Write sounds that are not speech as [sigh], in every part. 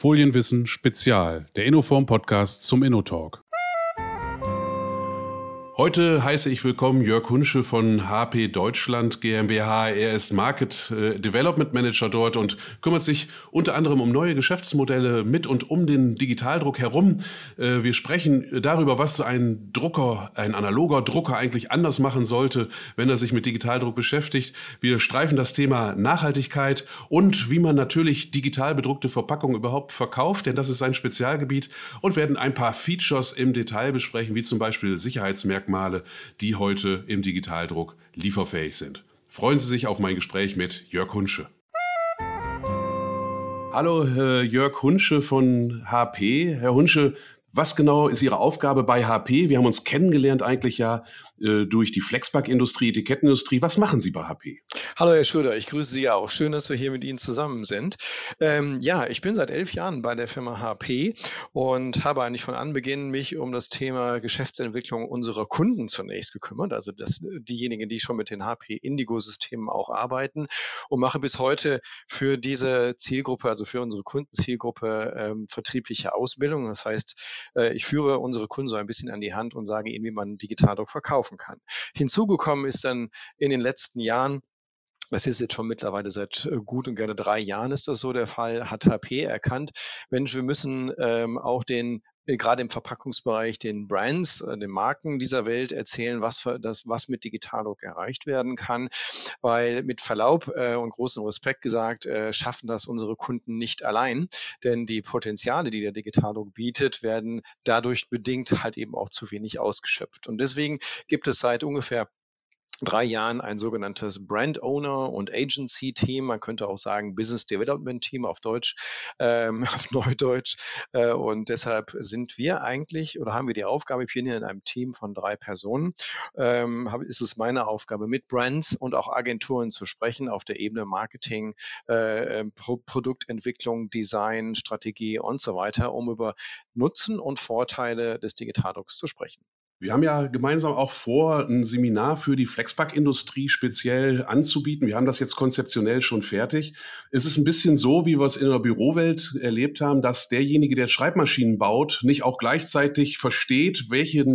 Folienwissen Spezial, der Innoform Podcast zum InnoTalk. Heute heiße ich willkommen Jörg Hunsche von HP Deutschland GmbH. Er ist Market äh, Development Manager dort und kümmert sich unter anderem um neue Geschäftsmodelle mit und um den Digitaldruck herum. Äh, wir sprechen darüber, was ein Drucker, ein analoger Drucker eigentlich anders machen sollte, wenn er sich mit Digitaldruck beschäftigt. Wir streifen das Thema Nachhaltigkeit und wie man natürlich digital bedruckte Verpackungen überhaupt verkauft, denn das ist sein Spezialgebiet und werden ein paar Features im Detail besprechen, wie zum Beispiel Sicherheitsmerkmale Merkmale, die heute im Digitaldruck lieferfähig sind. Freuen Sie sich auf mein Gespräch mit Jörg Hunsche. Hallo, äh, Jörg Hunsche von HP. Herr Hunsche, was genau ist Ihre Aufgabe bei HP? Wir haben uns kennengelernt eigentlich ja äh, durch die Flexpack-Industrie, Etikettenindustrie. Was machen Sie bei HP? Hallo Herr Schröder, ich grüße Sie auch. Schön, dass wir hier mit Ihnen zusammen sind. Ähm, ja, ich bin seit elf Jahren bei der Firma HP und habe eigentlich von Anbeginn mich um das Thema Geschäftsentwicklung unserer Kunden zunächst gekümmert, also das, diejenigen, die schon mit den HP Indigo-Systemen auch arbeiten und mache bis heute für diese Zielgruppe, also für unsere Kundenzielgruppe, ähm, vertriebliche Ausbildung. Das heißt, äh, ich führe unsere Kunden so ein bisschen an die Hand und sage ihnen, wie man Digitaldruck verkauft kaufen kann. Hinzugekommen ist dann in den letzten Jahren das ist jetzt schon mittlerweile seit äh, gut und gerne drei Jahren ist das so der Fall, hat HP erkannt, Mensch, wir müssen ähm, auch den gerade im Verpackungsbereich den Brands, äh, den Marken dieser Welt erzählen, was, für das, was mit Digitaldruck erreicht werden kann. Weil mit Verlaub äh, und großem Respekt gesagt, äh, schaffen das unsere Kunden nicht allein. Denn die Potenziale, die der Digitaldruck bietet, werden dadurch bedingt halt eben auch zu wenig ausgeschöpft. Und deswegen gibt es seit ungefähr drei Jahren ein sogenanntes Brand Owner und Agency Team, man könnte auch sagen Business Development Team auf Deutsch, ähm, [laughs] auf Neudeutsch. Äh, und deshalb sind wir eigentlich oder haben wir die Aufgabe, ich bin hier in einem Team von drei Personen, ähm, ist es meine Aufgabe, mit Brands und auch Agenturen zu sprechen auf der Ebene Marketing, äh, ähm, Pro Produktentwicklung, Design, Strategie und so weiter, um über Nutzen und Vorteile des Digitaldrucks zu sprechen. Wir haben ja gemeinsam auch vor, ein Seminar für die Flexpack-Industrie speziell anzubieten. Wir haben das jetzt konzeptionell schon fertig. Es ist ein bisschen so, wie wir es in der Bürowelt erlebt haben, dass derjenige, der Schreibmaschinen baut, nicht auch gleichzeitig versteht, welche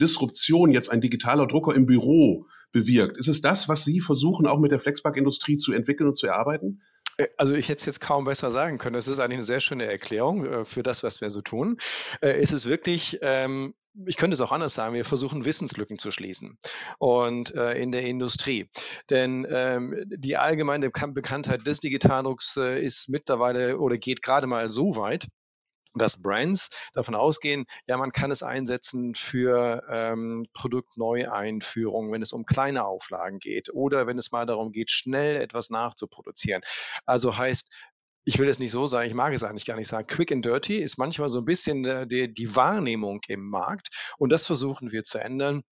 Disruption jetzt ein digitaler Drucker im Büro bewirkt. Ist es das, was Sie versuchen, auch mit der Flexpack-Industrie zu entwickeln und zu erarbeiten? Äh, also ich hätte es jetzt kaum besser sagen können. Das ist eigentlich eine sehr schöne Erklärung äh, für das, was wir so tun. Äh, ist es wirklich ähm, ich könnte es auch anders sagen, wir versuchen Wissenslücken zu schließen und äh, in der Industrie. Denn ähm, die allgemeine Bekanntheit des Digitaldrucks äh, ist mittlerweile oder geht gerade mal so weit, dass Brands davon ausgehen, ja, man kann es einsetzen für ähm, Produktneueinführungen, wenn es um kleine Auflagen geht oder wenn es mal darum geht, schnell etwas nachzuproduzieren. Also heißt, ich will es nicht so sagen, ich mag es eigentlich gar nicht sagen. Quick and Dirty ist manchmal so ein bisschen äh, die, die Wahrnehmung im Markt und das versuchen wir zu ändern.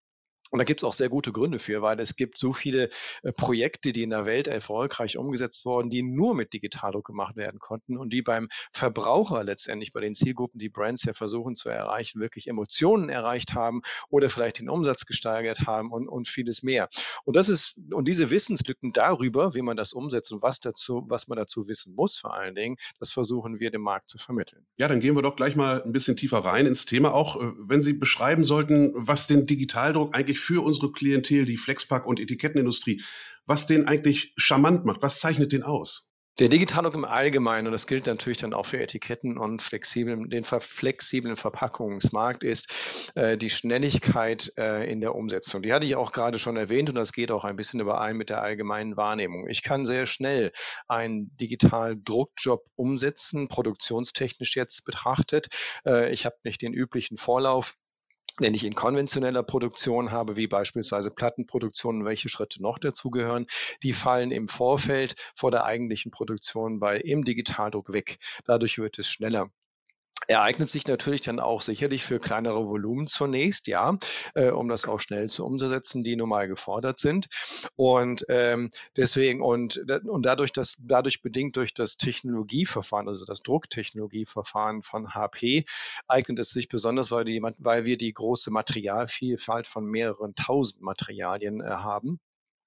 Und da gibt es auch sehr gute Gründe für, weil es gibt so viele äh, Projekte, die in der Welt erfolgreich umgesetzt wurden, die nur mit Digitaldruck gemacht werden konnten und die beim Verbraucher letztendlich, bei den Zielgruppen, die Brands ja versuchen zu erreichen, wirklich Emotionen erreicht haben oder vielleicht den Umsatz gesteigert haben und, und vieles mehr. Und das ist, und diese Wissenslücken darüber, wie man das umsetzt und was dazu, was man dazu wissen muss, vor allen Dingen, das versuchen wir dem Markt zu vermitteln. Ja, dann gehen wir doch gleich mal ein bisschen tiefer rein ins Thema. Auch äh, wenn Sie beschreiben sollten, was den Digitaldruck eigentlich für unsere Klientel, die Flexpack- und Etikettenindustrie, was den eigentlich charmant macht? Was zeichnet den aus? Der Digitaldruck im Allgemeinen, und das gilt natürlich dann auch für Etiketten und flexiblen, den flexiblen Verpackungsmarkt, ist äh, die Schnelligkeit äh, in der Umsetzung. Die hatte ich auch gerade schon erwähnt und das geht auch ein bisschen überein mit der allgemeinen Wahrnehmung. Ich kann sehr schnell einen Digital-Druckjob umsetzen, produktionstechnisch jetzt betrachtet. Äh, ich habe nicht den üblichen Vorlauf wenn ich in konventioneller Produktion habe, wie beispielsweise Plattenproduktion, welche Schritte noch dazugehören, die fallen im Vorfeld vor der eigentlichen Produktion bei im Digitaldruck weg. Dadurch wird es schneller ereignet sich natürlich dann auch sicherlich für kleinere Volumen zunächst, ja, äh, um das auch schnell zu umsetzen, die normal gefordert sind. Und ähm, deswegen und, und dadurch, dass dadurch bedingt durch das Technologieverfahren, also das Drucktechnologieverfahren von HP, eignet es sich besonders, weil, die, weil wir die große Materialvielfalt von mehreren tausend Materialien äh, haben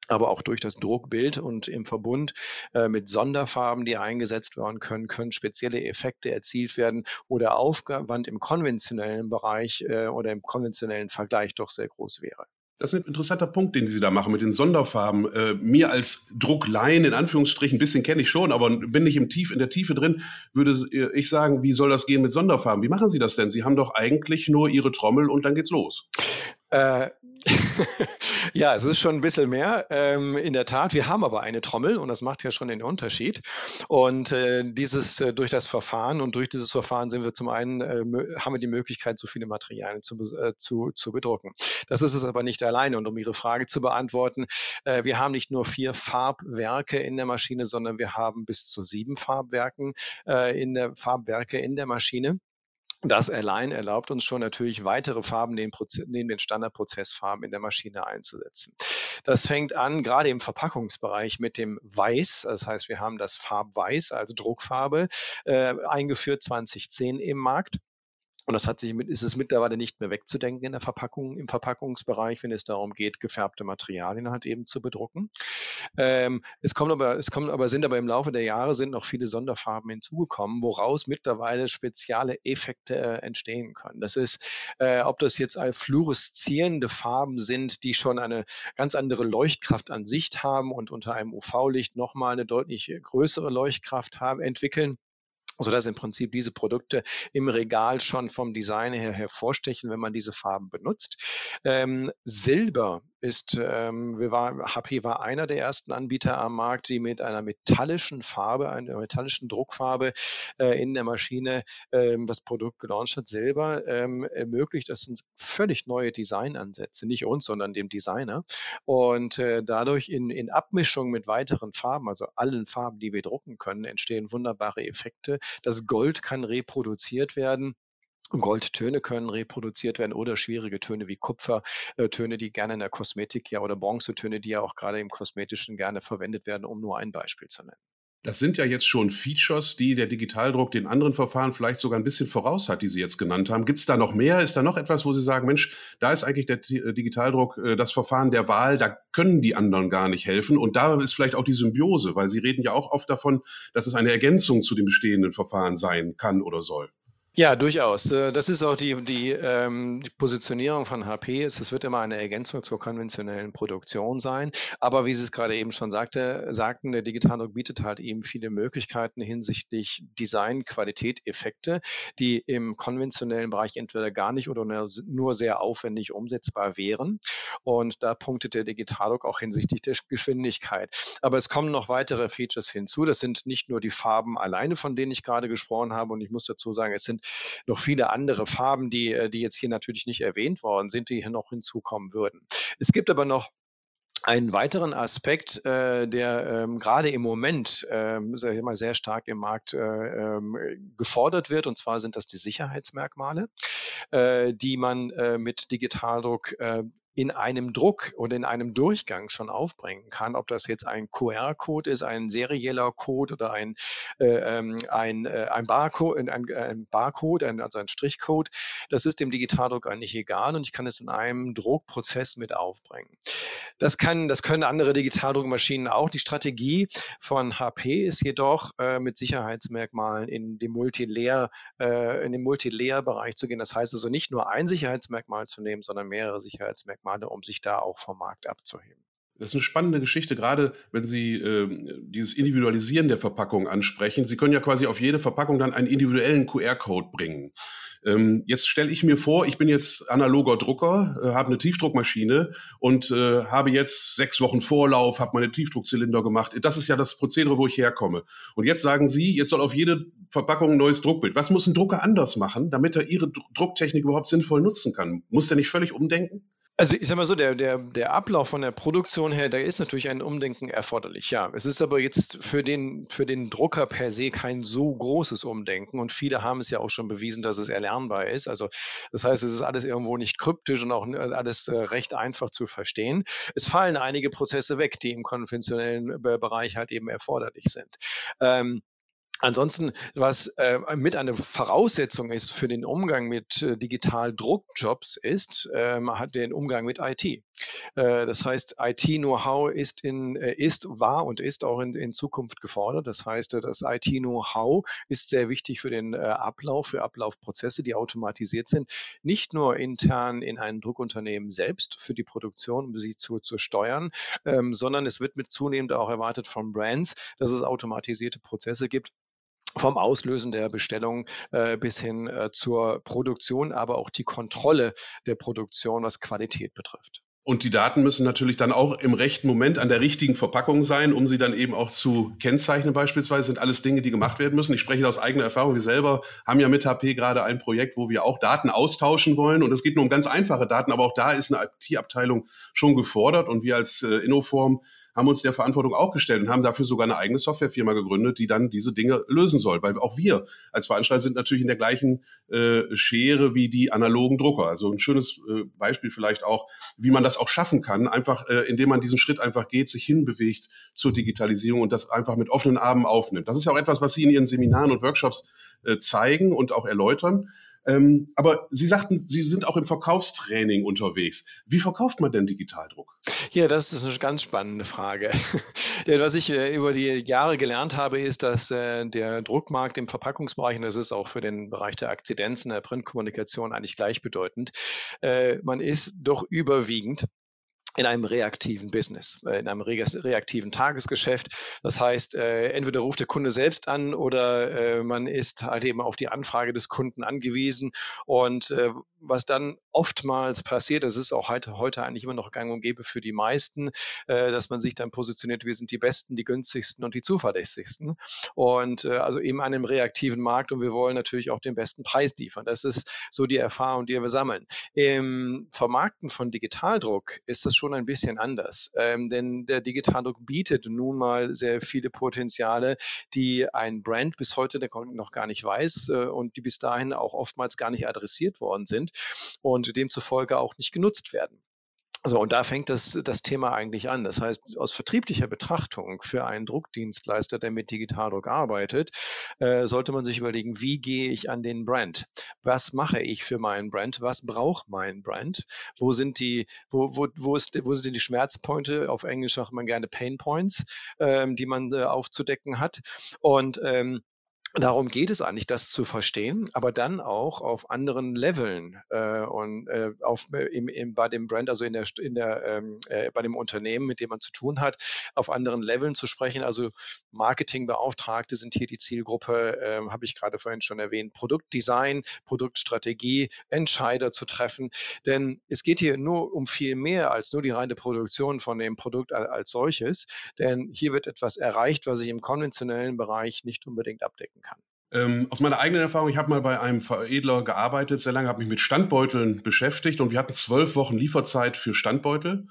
aber auch durch das Druckbild und im Verbund äh, mit Sonderfarben, die eingesetzt werden können, können spezielle Effekte erzielt werden, wo der Aufwand im konventionellen Bereich äh, oder im konventionellen Vergleich doch sehr groß wäre. Das ist ein interessanter Punkt, den Sie da machen mit den Sonderfarben. Äh, mir als Drucklein in Anführungsstrichen, ein bisschen kenne ich schon, aber bin nicht im Tief, in der Tiefe drin, würde ich sagen, wie soll das gehen mit Sonderfarben? Wie machen Sie das denn? Sie haben doch eigentlich nur Ihre Trommel und dann geht's los. Äh, [laughs] ja, es ist schon ein bisschen mehr. Ähm, in der Tat, wir haben aber eine Trommel und das macht ja schon den Unterschied. Und äh, dieses äh, durch das Verfahren und durch dieses Verfahren sind wir zum einen, äh, haben wir die Möglichkeit, so viele Materialien zu, äh, zu, zu bedrucken. Das ist es aber nicht alleine. Und um Ihre Frage zu beantworten, äh, wir haben nicht nur vier Farbwerke in der Maschine, sondern wir haben bis zu sieben Farbwerken in der Farbwerke in der Maschine. Das allein erlaubt uns schon natürlich weitere Farben neben, neben den Standardprozessfarben in der Maschine einzusetzen. Das fängt an gerade im Verpackungsbereich mit dem Weiß. Das heißt, wir haben das Farbweiß als Druckfarbe äh, eingeführt 2010 im Markt. Und das hat sich ist es mittlerweile nicht mehr wegzudenken in der Verpackung, im Verpackungsbereich, wenn es darum geht, gefärbte Materialien halt eben zu bedrucken. Ähm, es kommen aber, es kommen aber, sind aber im Laufe der Jahre sind noch viele Sonderfarben hinzugekommen, woraus mittlerweile spezielle Effekte äh, entstehen können. Das ist, äh, ob das jetzt fluoreszierende Farben sind, die schon eine ganz andere Leuchtkraft an sich haben und unter einem UV-Licht nochmal eine deutlich größere Leuchtkraft haben, entwickeln sodass im Prinzip diese Produkte im Regal schon vom Design her hervorstechen, wenn man diese Farben benutzt. Ähm, Silber ist, ähm, wir war, HP war einer der ersten Anbieter am Markt, die mit einer metallischen Farbe, einer metallischen Druckfarbe äh, in der Maschine ähm, das Produkt gelauncht hat. Silber ähm, ermöglicht, das sind völlig neue Designansätze, nicht uns, sondern dem Designer. Und äh, dadurch in, in Abmischung mit weiteren Farben, also allen Farben, die wir drucken können, entstehen wunderbare Effekte. Das Gold kann reproduziert werden. Goldtöne können reproduziert werden oder schwierige Töne wie Kupfertöne, äh, die gerne in der Kosmetik ja oder Bronzetöne, die ja auch gerade im Kosmetischen gerne verwendet werden, um nur ein Beispiel zu nennen. Das sind ja jetzt schon Features, die der Digitaldruck den anderen Verfahren vielleicht sogar ein bisschen voraus hat, die Sie jetzt genannt haben. Gibt es da noch mehr? Ist da noch etwas, wo Sie sagen, Mensch, da ist eigentlich der äh, Digitaldruck äh, das Verfahren der Wahl, da können die anderen gar nicht helfen. Und da ist vielleicht auch die Symbiose, weil Sie reden ja auch oft davon, dass es eine Ergänzung zu dem bestehenden Verfahren sein kann oder soll. Ja, durchaus. Äh, das ist auch die, die, ähm, die Positionierung von HP. Es wird immer eine Ergänzung zur konventionellen Produktion sein. Aber wie Sie es gerade eben schon sagte, sagten, der Digitaldruck bietet halt eben viele Möglichkeiten hinsichtlich Design, Qualität, Effekte, die im konventionellen Bereich entweder gar nicht oder nur sehr aufwendig umsetzbar wären. Und da punktet der Digitaldruck auch hinsichtlich der Geschwindigkeit. Aber es kommen noch weitere Features hinzu. Das sind nicht nur die Farben alleine, von denen ich gerade gesprochen habe. Und ich muss dazu sagen, es sind noch viele andere Farben, die, äh, die jetzt hier natürlich nicht erwähnt worden sind, die hier noch hinzukommen würden. Es gibt aber noch einen weiteren Aspekt, äh, der ähm, gerade im Moment ähm, sag sehr stark im Markt äh, ähm, gefordert wird, und zwar sind das die Sicherheitsmerkmale, äh, die man äh, mit Digitaldruck äh, in einem Druck oder in einem Durchgang schon aufbringen kann, ob das jetzt ein QR-Code ist, ein serieller Code oder ein, äh, ähm, ein, äh, ein Barcode, ein, ein Barcode ein, also ein Strichcode, das ist dem Digitaldruck eigentlich egal und ich kann es in einem Druckprozess mit aufbringen. Das, kann, das können andere Digitaldruckmaschinen auch. Die Strategie von HP ist jedoch, äh, mit Sicherheitsmerkmalen in dem Multilayer, äh, in den Multilayer-Bereich zu gehen. Das heißt also nicht nur ein Sicherheitsmerkmal zu nehmen, sondern mehrere Sicherheitsmerkmale Merkmale, um sich da auch vom Markt abzuheben. Das ist eine spannende Geschichte, gerade wenn Sie äh, dieses Individualisieren der Verpackung ansprechen. Sie können ja quasi auf jede Verpackung dann einen individuellen QR-Code bringen. Ähm, jetzt stelle ich mir vor, ich bin jetzt analoger Drucker, äh, habe eine Tiefdruckmaschine und äh, habe jetzt sechs Wochen Vorlauf, habe meine Tiefdruckzylinder gemacht. Das ist ja das Prozedere, wo ich herkomme. Und jetzt sagen Sie, jetzt soll auf jede Verpackung ein neues Druckbild. Was muss ein Drucker anders machen, damit er Ihre Drucktechnik überhaupt sinnvoll nutzen kann? Muss der nicht völlig umdenken? Also ich sag mal so, der, der, der Ablauf von der Produktion her, da ist natürlich ein Umdenken erforderlich, ja. Es ist aber jetzt für den, für den Drucker per se kein so großes Umdenken und viele haben es ja auch schon bewiesen, dass es erlernbar ist. Also das heißt, es ist alles irgendwo nicht kryptisch und auch alles äh, recht einfach zu verstehen. Es fallen einige Prozesse weg, die im konventionellen Bereich halt eben erforderlich sind. Ähm, Ansonsten, was äh, mit eine Voraussetzung ist für den Umgang mit äh, digital Druckjobs, ist ähm, hat den Umgang mit IT. Äh, das heißt, IT-Know-how ist, in, äh, ist, war und ist auch in, in Zukunft gefordert. Das heißt, äh, das IT-Know-how ist sehr wichtig für den Ablauf, für Ablaufprozesse, die automatisiert sind. Nicht nur intern in einem Druckunternehmen selbst für die Produktion, um sie zu, zu steuern, ähm, sondern es wird mit zunehmend auch erwartet von Brands, dass es automatisierte Prozesse gibt, vom Auslösen der Bestellung äh, bis hin äh, zur Produktion, aber auch die Kontrolle der Produktion, was Qualität betrifft. Und die Daten müssen natürlich dann auch im rechten Moment an der richtigen Verpackung sein, um sie dann eben auch zu kennzeichnen beispielsweise. Sind alles Dinge, die gemacht werden müssen. Ich spreche aus eigener Erfahrung. Wir selber haben ja mit HP gerade ein Projekt, wo wir auch Daten austauschen wollen. Und es geht nur um ganz einfache Daten, aber auch da ist eine IT-Abteilung schon gefordert. Und wir als äh, Innoform haben uns der Verantwortung auch gestellt und haben dafür sogar eine eigene Softwarefirma gegründet, die dann diese Dinge lösen soll. Weil auch wir als Veranstalter sind natürlich in der gleichen äh, Schere wie die analogen Drucker. Also ein schönes äh, Beispiel vielleicht auch, wie man das auch schaffen kann, einfach äh, indem man diesen Schritt einfach geht, sich hinbewegt zur Digitalisierung und das einfach mit offenen Armen aufnimmt. Das ist ja auch etwas, was Sie in Ihren Seminaren und Workshops äh, zeigen und auch erläutern. Ähm, aber Sie sagten, Sie sind auch im Verkaufstraining unterwegs. Wie verkauft man denn Digitaldruck? Ja, das ist eine ganz spannende Frage. [laughs] Denn was ich äh, über die Jahre gelernt habe, ist, dass äh, der Druckmarkt im Verpackungsbereich, und das ist auch für den Bereich der Akzidenzen, der Printkommunikation eigentlich gleichbedeutend, äh, man ist doch überwiegend in einem reaktiven Business, äh, in einem reaktiven Tagesgeschäft. Das heißt, äh, entweder ruft der Kunde selbst an oder äh, man ist halt eben auf die Anfrage des Kunden angewiesen. Und was dann oftmals passiert, das ist auch heute, heute eigentlich immer noch gang und gäbe für die meisten, dass man sich dann positioniert, wir sind die Besten, die günstigsten und die zuverlässigsten. Und also eben an einem reaktiven Markt und wir wollen natürlich auch den besten Preis liefern. Das ist so die Erfahrung, die wir sammeln. Im Vermarkten von Digitaldruck ist das schon schon ein bisschen anders. Ähm, denn der Digitaldruck bietet nun mal sehr viele Potenziale, die ein Brand bis heute noch gar nicht weiß äh, und die bis dahin auch oftmals gar nicht adressiert worden sind und demzufolge auch nicht genutzt werden. So, und da fängt das, das Thema eigentlich an. Das heißt, aus vertrieblicher Betrachtung für einen Druckdienstleister, der mit Digitaldruck arbeitet, äh, sollte man sich überlegen, wie gehe ich an den Brand? Was mache ich für meinen Brand? Was braucht mein Brand? Wo sind die, wo, wo, wo, ist, wo sind die Schmerzpunkte? Auf Englisch sagt man gerne Pain Points, ähm, die man äh, aufzudecken hat. Und ähm, Darum geht es eigentlich, das zu verstehen, aber dann auch auf anderen Leveln äh, und äh, auf, äh, im, im, bei dem Brand, also in der, in der, ähm, äh, bei dem Unternehmen, mit dem man zu tun hat, auf anderen Leveln zu sprechen. Also Marketingbeauftragte sind hier die Zielgruppe, äh, habe ich gerade vorhin schon erwähnt, Produktdesign, Produktstrategie, Entscheider zu treffen. Denn es geht hier nur um viel mehr als nur die reine Produktion von dem Produkt als solches. Denn hier wird etwas erreicht, was ich im konventionellen Bereich nicht unbedingt abdecken kann kann. Ähm, aus meiner eigenen Erfahrung, ich habe mal bei einem Veredler gearbeitet, sehr lange, habe mich mit Standbeuteln beschäftigt und wir hatten zwölf Wochen Lieferzeit für Standbeutel.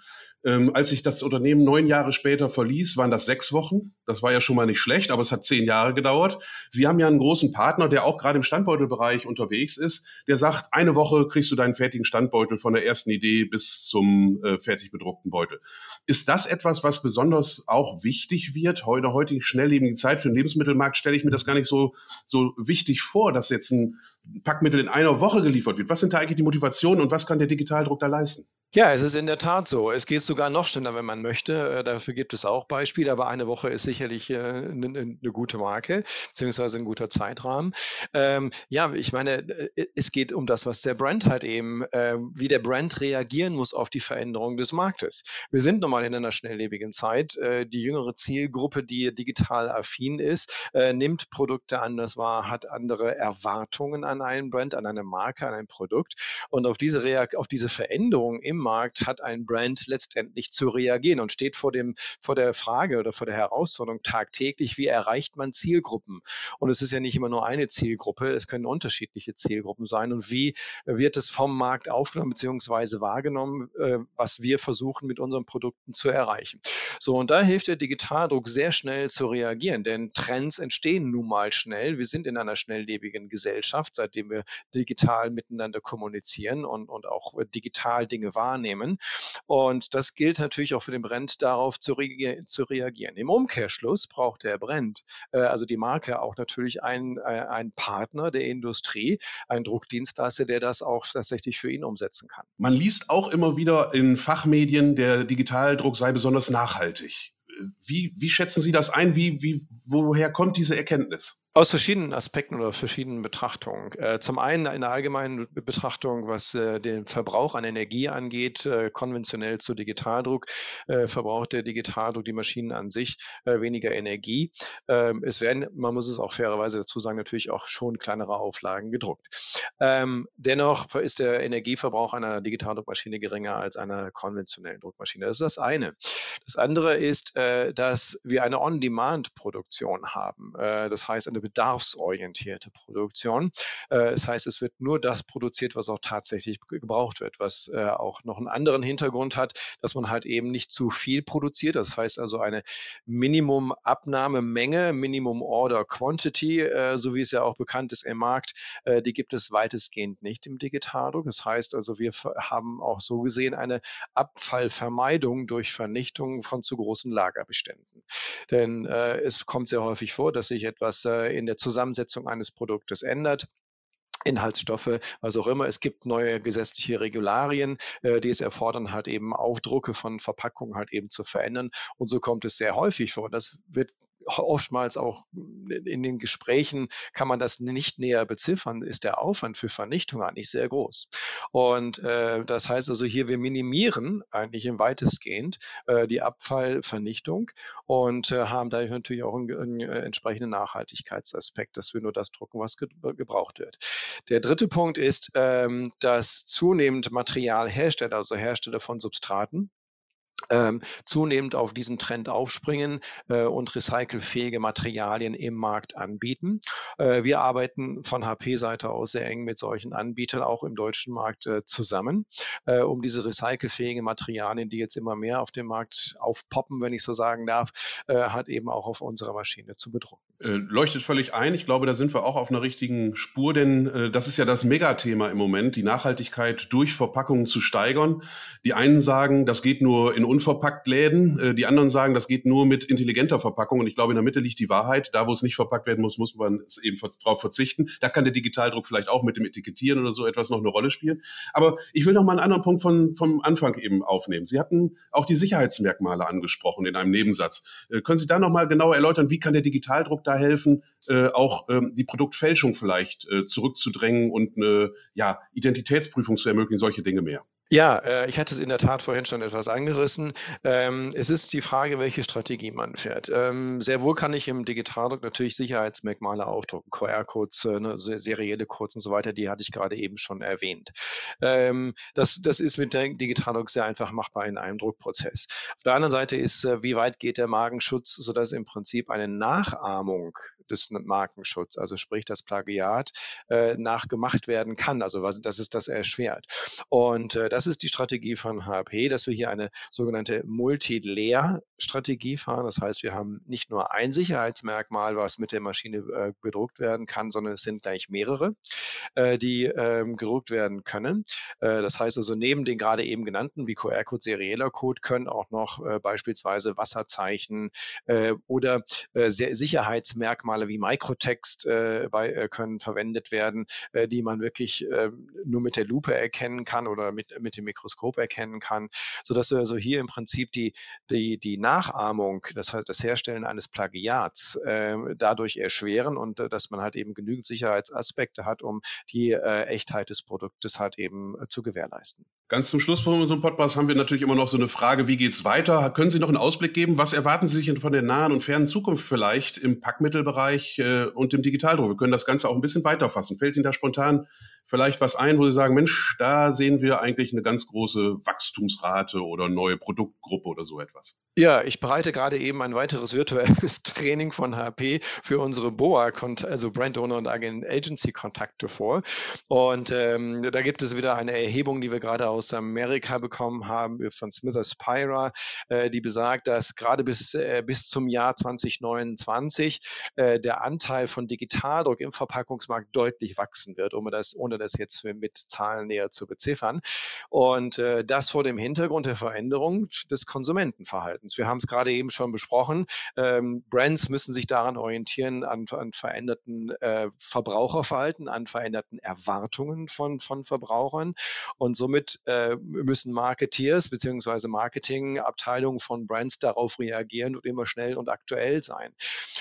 Ähm, als ich das Unternehmen neun Jahre später verließ, waren das sechs Wochen. Das war ja schon mal nicht schlecht, aber es hat zehn Jahre gedauert. Sie haben ja einen großen Partner, der auch gerade im Standbeutelbereich unterwegs ist, der sagt, eine Woche kriegst du deinen fertigen Standbeutel von der ersten Idee bis zum äh, fertig bedruckten Beutel. Ist das etwas, was besonders auch wichtig wird? Heute, heutigen schnelllebigen Zeit für den Lebensmittelmarkt stelle ich mir das gar nicht so, so wichtig vor, dass jetzt ein Packmittel in einer Woche geliefert wird. Was sind da eigentlich die Motivationen und was kann der Digitaldruck da leisten? Ja, es ist in der Tat so. Es geht sogar noch schneller, wenn man möchte. Äh, dafür gibt es auch Beispiele, aber eine Woche ist sicherlich eine, äh, eine gute Marke, beziehungsweise ein guter Zeitrahmen. Ähm, ja, ich meine, äh, es geht um das, was der Brand halt eben, äh, wie der Brand reagieren muss auf die Veränderung des Marktes. Wir sind nun mal in einer schnelllebigen Zeit. Äh, die jüngere Zielgruppe, die digital affin ist, äh, nimmt Produkte anders wahr, hat andere Erwartungen an einen Brand, an eine Marke, an ein Produkt. Und auf diese, Reak auf diese Veränderung im Markt hat ein Brand letztendlich zu reagieren und steht vor dem, vor der Frage oder vor der Herausforderung tagtäglich, wie erreicht man Zielgruppen? Und es ist ja nicht immer nur eine Zielgruppe, es können unterschiedliche Zielgruppen sein. Und wie wird es vom Markt aufgenommen bzw. wahrgenommen, äh, was wir versuchen mit unseren Produkten zu erreichen? So, und da hilft der Digitaldruck sehr schnell zu reagieren, denn Trends entstehen nun mal schnell. Wir sind in einer schnelllebigen Gesellschaft, seitdem wir digital miteinander kommunizieren und, und auch digital Dinge wahrnehmen. Und das gilt natürlich auch für den Brand, darauf zu, re zu reagieren. Im Umkehrschluss braucht der Brand, äh, also die Marke, auch natürlich einen, äh, Partner der Industrie, einen Druckdienstleister, der das auch tatsächlich für ihn umsetzen kann. Man liest auch immer wieder in Fachmedien, der Digitaldruck sei besonders nachhaltig. Wie, wie schätzen Sie das ein? Wie, wie, woher kommt diese Erkenntnis? Aus verschiedenen Aspekten oder verschiedenen Betrachtungen. Äh, zum einen in der allgemeinen Betrachtung, was äh, den Verbrauch an Energie angeht, äh, konventionell zu Digitaldruck, verbraucht der Digitaldruck die Maschinen an sich weniger Energie. Ähm, es werden, man muss es auch fairerweise dazu sagen, natürlich auch schon kleinere Auflagen gedruckt. Ähm, dennoch ist der Energieverbrauch einer Digitaldruckmaschine geringer als einer konventionellen Druckmaschine. Das ist das eine. Das andere ist, dass wir eine On-Demand-Produktion haben. Das heißt, eine bedarfsorientierte Produktion. Äh, das heißt, es wird nur das produziert, was auch tatsächlich gebraucht wird, was äh, auch noch einen anderen Hintergrund hat, dass man halt eben nicht zu viel produziert. Das heißt also eine Minimum-Abnahmemenge, Minimum-Order-Quantity, äh, so wie es ja auch bekannt ist im Markt, die gibt es weitestgehend nicht im Digitaldruck. Das heißt also, wir haben auch so gesehen eine Abfallvermeidung durch Vernichtung von zu großen Lagerbeständen. Denn es kommt sehr häufig vor, dass sich etwas in der Zusammensetzung eines Produktes ändert. Inhaltsstoffe, was auch immer. Es gibt neue gesetzliche Regularien, äh, die es erfordern, halt eben Aufdrucke von Verpackungen halt eben zu verändern. Und so kommt es sehr häufig vor. Das wird oftmals auch in den Gesprächen kann man das nicht näher beziffern, ist der Aufwand für Vernichtung eigentlich sehr groß. Und äh, das heißt also hier, wir minimieren eigentlich im weitestgehend äh, die Abfallvernichtung und äh, haben dadurch natürlich auch einen, einen, entsprechenden Nachhaltigkeitsaspekt, dass wir nur das drucken, was ge gebraucht wird. Der dritte Punkt ist, ähm, dass zunehmend Materialhersteller, also Hersteller von Substraten, ähm, zunehmend auf diesen Trend aufspringen äh, und recycelfähige Materialien im Markt anbieten. Äh, wir arbeiten von HP-Seite aus sehr eng mit solchen Anbietern auch im deutschen Markt äh, zusammen, äh, um diese recycelfähigen Materialien, die jetzt immer mehr auf dem Markt aufpoppen, wenn ich so sagen darf, äh, hat eben auch auf unserer Maschine zu bedrucken. Äh, leuchtet völlig ein. Ich glaube, da sind wir auch auf einer richtigen Spur, denn das ist ja das Megathema im Moment, die Nachhaltigkeit durch Verpackungen zu steigern. Die einen sagen, das geht nur in unverpackt Läden. Äh, die anderen sagen, das geht nur mit intelligenter Verpackung. Und ich glaube, in der Mitte liegt die Wahrheit. Da, wo es nicht verpackt werden muss, muss man es eben darauf verzichten. Da kann der Digitaldruck vielleicht auch mit dem Etikettieren oder so etwas noch eine Rolle spielen. Aber ich will noch mal einen anderen Punkt von, vom Anfang eben aufnehmen. Sie hatten auch die Sicherheitsmerkmale angesprochen in einem Nebensatz. Äh, können Sie da noch mal genauer erläutern, wie kann der Digitaldruck da helfen, äh, auch ähm, die Produktfälschung vielleicht äh, zurückzudrängen und eine ja, Identitätsprüfung zu ermöglichen, solche Dinge mehr? Ja, äh, ich hatte es in der Tat vorhin schon etwas angerissen. Ähm, es ist die Frage, welche Strategie man fährt. Ähm, sehr wohl kann ich im Digitaldruck natürlich Sicherheitsmerkmale aufdrucken, QR-Codes, äh, ne, serielle Codes und so weiter, die hatte ich gerade eben schon erwähnt. Ähm, das, das ist mit Digitaldruck sehr einfach machbar in einem Druckprozess. Auf der anderen Seite ist, äh, wie weit geht der Magenschutz, sodass im Prinzip eine Nachahmung des Markenschutzes, also sprich das Plagiat, äh, nachgemacht werden kann. Also was, das ist das erschwert. Und äh, das ist die Strategie von HP, dass wir hier eine sogenannte Multi-Layer-Strategie fahren. Das heißt, wir haben nicht nur ein Sicherheitsmerkmal, was mit der Maschine äh, bedruckt werden kann, sondern es sind gleich mehrere, äh, die ähm, gedruckt werden können. Äh, das heißt also, neben den gerade eben genannten, wie QR-Code, serieller Code, können auch noch äh, beispielsweise Wasserzeichen äh, oder äh, Sicherheitsmerkmale Merkmale wie Microtext äh, bei, äh, können verwendet werden, äh, die man wirklich äh, nur mit der Lupe erkennen kann oder mit, mit dem Mikroskop erkennen kann, sodass wir also hier im Prinzip die, die, die Nachahmung, das heißt das Herstellen eines Plagiats, äh, dadurch erschweren und äh, dass man halt eben genügend Sicherheitsaspekte hat, um die äh, Echtheit des Produktes halt eben äh, zu gewährleisten. Ganz zum Schluss von unserem Podcast haben wir natürlich immer noch so eine Frage, wie geht's weiter? Können Sie noch einen Ausblick geben? Was erwarten Sie sich von der nahen und fernen Zukunft vielleicht im Packmittelbereich äh, und im Digitaldruck? Wir können das Ganze auch ein bisschen weiterfassen. Fällt Ihnen da spontan vielleicht was ein, wo Sie sagen, Mensch, da sehen wir eigentlich eine ganz große Wachstumsrate oder neue Produktgruppe oder so etwas? Ja, ich bereite gerade eben ein weiteres virtuelles [laughs] Training von HP für unsere BOA, also Brand Owner und Agency Kontakte vor. Und ähm, da gibt es wieder eine Erhebung, die wir gerade aus Amerika bekommen haben von Smithers Pyra, äh, die besagt, dass gerade bis, äh, bis zum Jahr 2029 äh, der Anteil von Digitaldruck im Verpackungsmarkt deutlich wachsen wird, ohne das, ohne ohne das jetzt mit Zahlen näher zu beziffern. Und äh, das vor dem Hintergrund der Veränderung des Konsumentenverhaltens. Wir haben es gerade eben schon besprochen. Ähm, Brands müssen sich daran orientieren, an, an veränderten äh, Verbraucherverhalten, an veränderten Erwartungen von, von Verbrauchern. Und somit äh, müssen Marketeers bzw. Marketingabteilungen von Brands darauf reagieren und immer schnell und aktuell sein.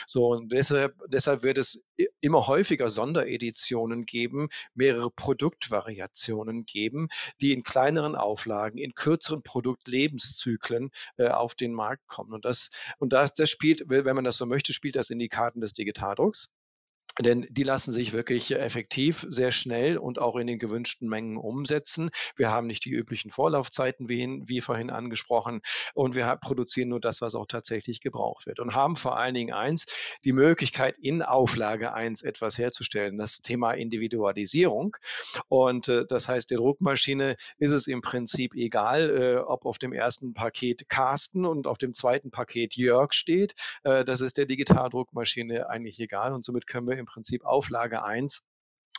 So, und deshalb, deshalb wird es immer häufiger Sondereditionen geben, mehrere Produktvariationen geben, die in kleineren Auflagen, in kürzeren Produktlebenszyklen äh, auf den Markt kommen. Und das, und das, das spielt, wenn man das so möchte, spielt das in die Karten des Digitaldrucks. Denn die lassen sich wirklich effektiv, sehr schnell und auch in den gewünschten Mengen umsetzen. Wir haben nicht die üblichen Vorlaufzeiten, wie, vorhin angesprochen, und wir produzieren nur das, was auch tatsächlich gebraucht wird. Und haben vor allen Dingen eins, die Möglichkeit, in Auflage eins etwas herzustellen, das Thema Individualisierung. Und äh, das heißt, der Druckmaschine ist es im Prinzip egal, äh, ob auf dem ersten Paket Carsten und auf dem zweiten Paket Jörg steht. Äh, das ist der Digitaldruckmaschine eigentlich egal. Und somit können wir im Prinzip Auflage 1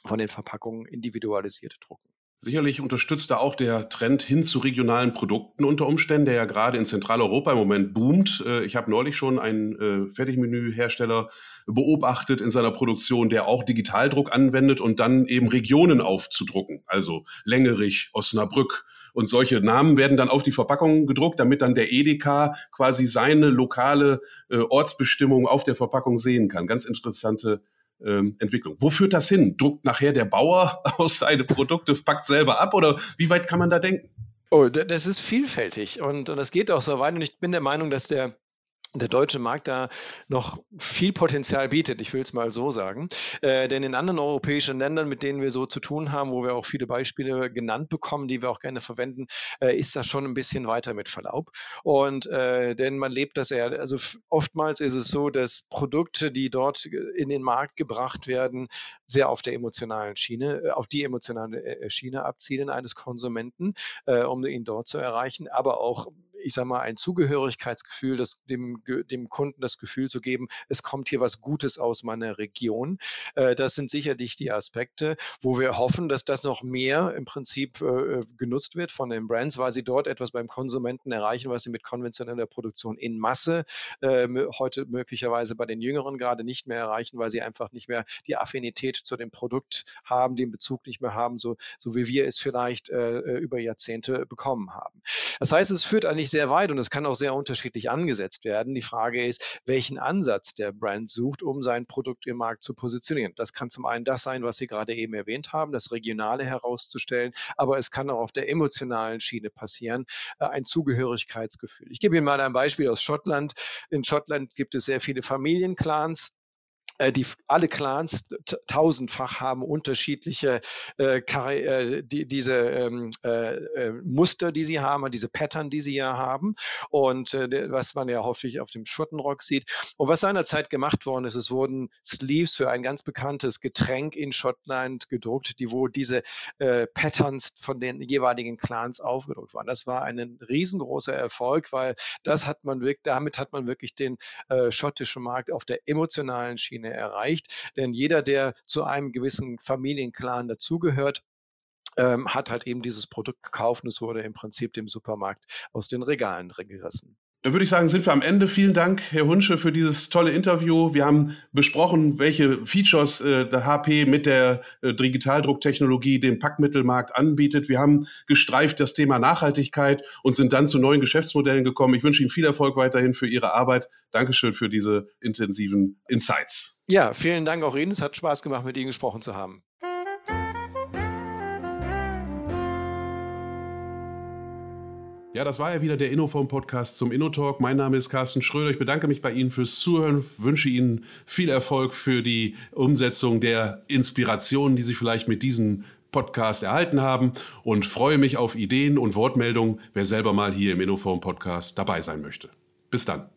von den Verpackungen individualisiert drucken. Sicherlich unterstützt da auch der Trend hin zu regionalen Produkten unter Umständen, der ja gerade in Zentraleuropa im Moment boomt. Äh, ich habe neulich schon einen äh, Fertigmenühersteller beobachtet in seiner Produktion, der auch Digitaldruck anwendet und dann eben Regionen aufzudrucken. Also Längerich, Osnabrück und solche Namen werden dann auf die Verpackung gedruckt, damit dann der Edeka quasi seine lokale äh, Ortsbestimmung auf der Verpackung sehen kann. Ganz interessante ähm, Entwicklung. Wo führt das hin? Druckt nachher der Bauer [laughs] aus seine Produkte, packt selber ab oder wie weit kann man da denken? Oh, das ist vielfältig und, und das geht auch so weit und ich bin der Meinung, dass der der deutsche Markt da noch viel Potenzial bietet, ich will es mal so sagen. Äh, denn in anderen europäischen Ländern, mit denen wir so zu tun haben, wo wir auch viele Beispiele genannt bekommen, die wir auch gerne verwenden, äh, ist das schon ein bisschen weiter mit Verlaub. Und äh, denn man lebt das eher, also oftmals ist es so, dass Produkte, die dort in den Markt gebracht werden, sehr auf der emotionalen Schiene, äh, auf die emotionale äh, Schiene abzielen eines Konsumenten, äh, um ihn dort zu erreichen, aber auch ich sage mal, ein Zugehörigkeitsgefühl, das dem, dem Kunden das Gefühl zu geben, es kommt hier was Gutes aus meiner Region. Äh, das sind sicherlich die Aspekte, wo wir hoffen, dass das noch mehr im Prinzip äh, genutzt wird von den Brands, weil sie dort etwas beim Konsumenten erreichen, was sie mit konventioneller Produktion in Masse äh, heute möglicherweise bei den Jüngeren gerade nicht mehr erreichen, weil sie einfach nicht mehr die Affinität zu dem Produkt haben, den Bezug nicht mehr haben, so, so wie wir es vielleicht über Jahrzehnte bekommen haben. Das heißt, es führt eigentlich sehr weit und es kann auch sehr unterschiedlich angesetzt werden. Die Frage ist, welchen Ansatz der Brand sucht, um sein Produkt im Markt zu positionieren. Das kann zum einen das sein, was Sie gerade eben erwähnt haben, das Regionale herauszustellen, aber es kann auch auf der emotionalen Schiene passieren, äh, ein Zugehörigkeitsgefühl. Ich gebe Ihnen mal ein Beispiel aus Schottland. In Schottland gibt es sehr viele Familienclans die alle Clans tausendfach haben unterschiedliche äh, äh, die, diese ähm, äh, äh, Muster, die sie haben, diese Pattern, die sie ja haben und äh, was man ja häufig auf dem Schottenrock sieht. Und was seinerzeit gemacht worden ist, es wurden Sleeves für ein ganz bekanntes Getränk in Schottland gedruckt, die wo diese äh, Patterns von den jeweiligen Clans aufgedruckt waren. Das war ein riesengroßer Erfolg, weil das hat man wirklich, damit hat man wirklich den äh, schottischen Markt auf der emotionalen Schiene Ebene erreicht. Denn jeder, der zu einem gewissen Familienclan dazugehört, ähm, hat halt eben dieses Produkt gekauft und es wurde im Prinzip dem Supermarkt aus den Regalen gerissen. Dann würde ich sagen, sind wir am Ende. Vielen Dank, Herr Hunsche, für dieses tolle Interview. Wir haben besprochen, welche Features äh, der HP mit der äh, Digitaldrucktechnologie dem Packmittelmarkt anbietet. Wir haben gestreift das Thema Nachhaltigkeit und sind dann zu neuen Geschäftsmodellen gekommen. Ich wünsche Ihnen viel Erfolg weiterhin für Ihre Arbeit. Dankeschön für diese intensiven Insights. Ja, vielen Dank auch Ihnen. Es hat Spaß gemacht, mit Ihnen gesprochen zu haben. Ja, das war ja wieder der Innoform-Podcast zum InnoTalk. Mein Name ist Carsten Schröder. Ich bedanke mich bei Ihnen fürs Zuhören, wünsche Ihnen viel Erfolg für die Umsetzung der Inspirationen, die Sie vielleicht mit diesem Podcast erhalten haben und freue mich auf Ideen und Wortmeldungen, wer selber mal hier im Innoform-Podcast dabei sein möchte. Bis dann.